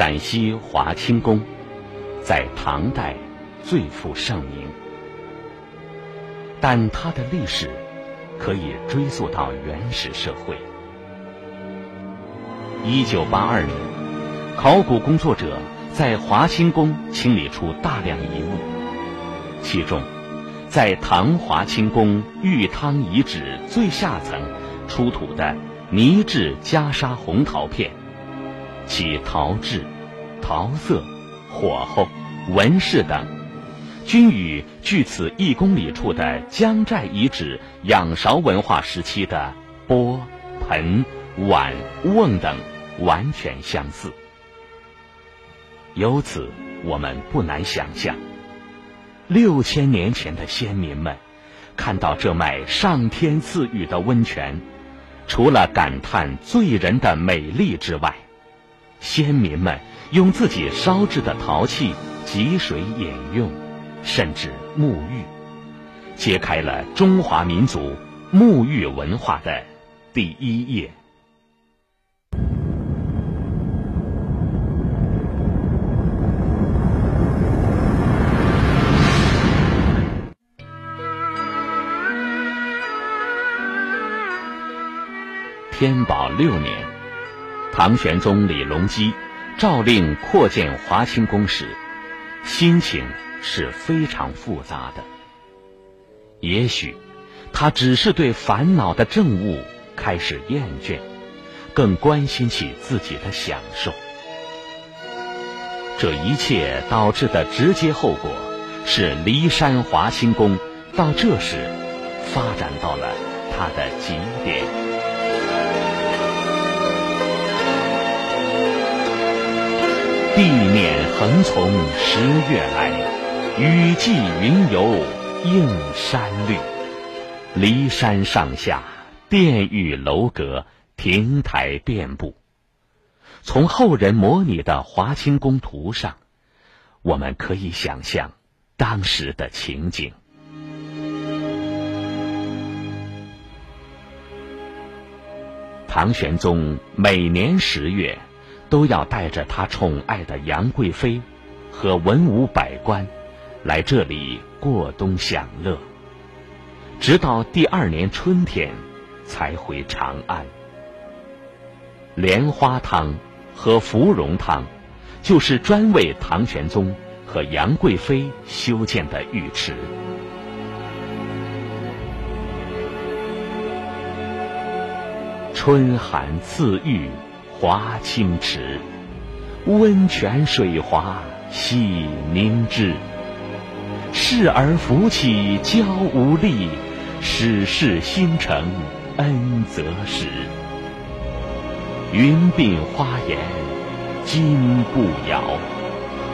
陕西华清宫，在唐代最负盛名，但它的历史可以追溯到原始社会。一九八二年，考古工作者在华清宫清理出大量遗物，其中，在唐华清宫玉汤遗址最下层出土的泥质袈裟红陶片。其陶质、陶色、火候、纹饰等，均与距此一公里处的江寨遗址仰韶文化时期的钵、盆、碗、瓮等完全相似。由此，我们不难想象，六千年前的先民们看到这脉上天赐予的温泉，除了感叹醉人的美丽之外，先民们用自己烧制的陶器汲水饮用，甚至沐浴，揭开了中华民族沐浴文化的第一页。天宝六年。唐玄宗李隆基诏令扩建华清宫时，心情是非常复杂的。也许，他只是对烦恼的政务开始厌倦，更关心起自己的享受。这一切导致的直接后果，是骊山华清宫到这时发展到了它的极点。地面横从十月来，雨霁云游映山绿。骊山上下，殿宇楼阁，亭台遍布。从后人模拟的华清宫图上，我们可以想象当时的情景。唐玄宗每年十月。都要带着他宠爱的杨贵妃和文武百官来这里过冬享乐，直到第二年春天才回长安。莲花汤和芙蓉汤就是专为唐玄宗和杨贵妃修建的浴池。春寒赐浴。华清池，温泉水滑洗凝脂。侍儿扶起娇无力，始是新承恩泽时。云鬓花颜金不摇，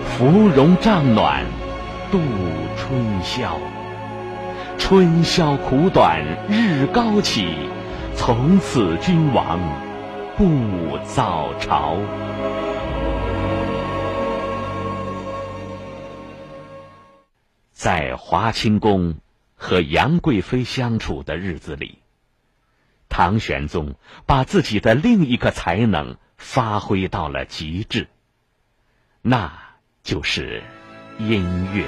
芙蓉帐暖度春宵。春宵苦短日高起，从此君王。不早朝，在华清宫和杨贵妃相处的日子里，唐玄宗把自己的另一个才能发挥到了极致，那就是音乐。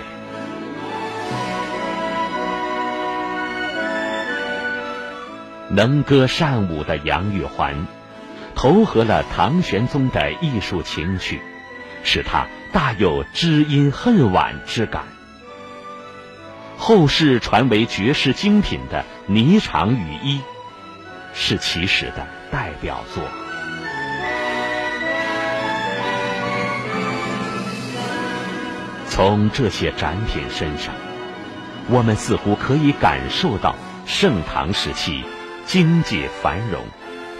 能歌善舞的杨玉环。投合了唐玄宗的艺术情趣，使他大有知音恨晚之感。后世传为绝世精品的《霓裳羽衣》，是其时的代表作。从这些展品身上，我们似乎可以感受到盛唐时期经济繁荣。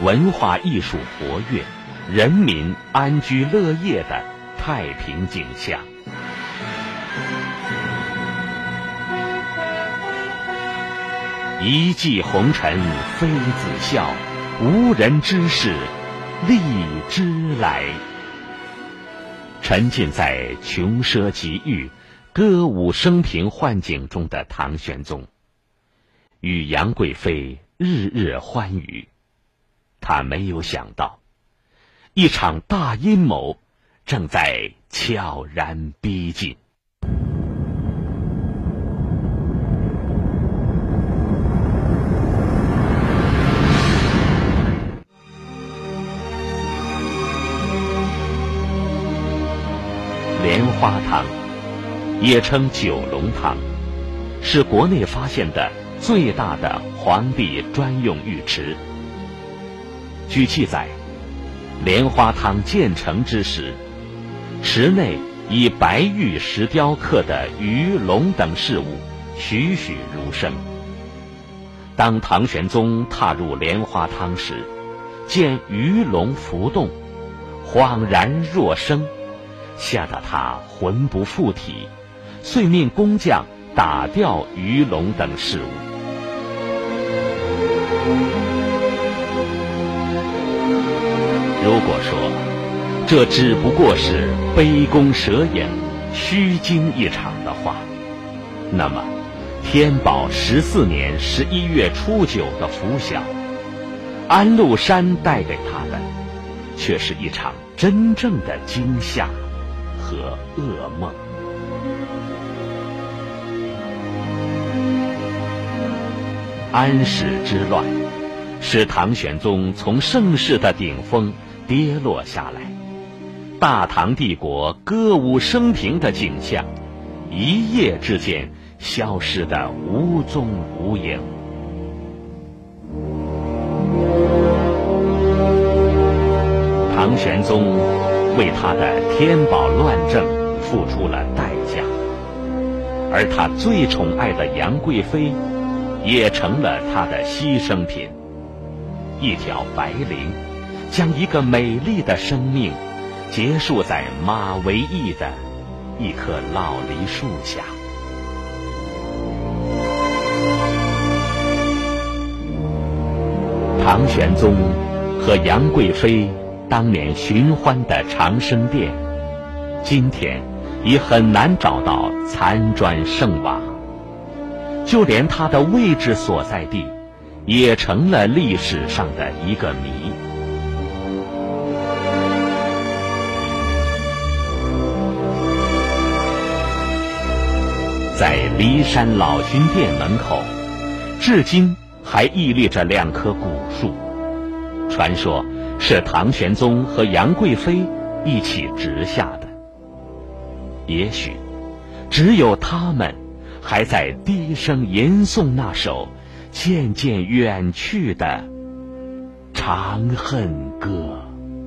文化艺术活跃，人民安居乐业的太平景象。一骑红尘妃子笑，无人知是荔枝来。沉浸在穷奢极欲、歌舞升平幻境中的唐玄宗，与杨贵妃日日欢愉。他没有想到，一场大阴谋正在悄然逼近。莲花塘，也称九龙塘，是国内发现的最大的皇帝专用浴池。据记载，莲花汤建成之时，池内以白玉石雕刻的鱼龙等事物栩栩如生。当唐玄宗踏入莲花汤时，见鱼龙浮动，恍然若生。吓得他魂不附体，遂命工匠打掉鱼龙等事物。如果说这只不过是杯弓蛇影、虚惊一场的话，那么天宝十四年十一月初九的拂晓，安禄山带给他的，却是一场真正的惊吓。和噩梦。安史之乱，使唐玄宗从盛世的顶峰跌落下来，大唐帝国歌舞升平的景象，一夜之间消失的无踪无影。唐玄宗。为他的天宝乱政付出了代价，而他最宠爱的杨贵妃，也成了他的牺牲品。一条白绫，将一个美丽的生命结束在马嵬驿的一棵老梨树下。唐玄宗和杨贵妃。当年寻欢的长生殿，今天已很难找到残砖剩瓦，就连它的位置所在地，也成了历史上的一个谜。在骊山老君殿门口，至今还屹立着两棵古树，传说。是唐玄宗和杨贵妃一起植下的。也许，只有他们还在低声吟诵那首渐渐远去的《长恨歌》。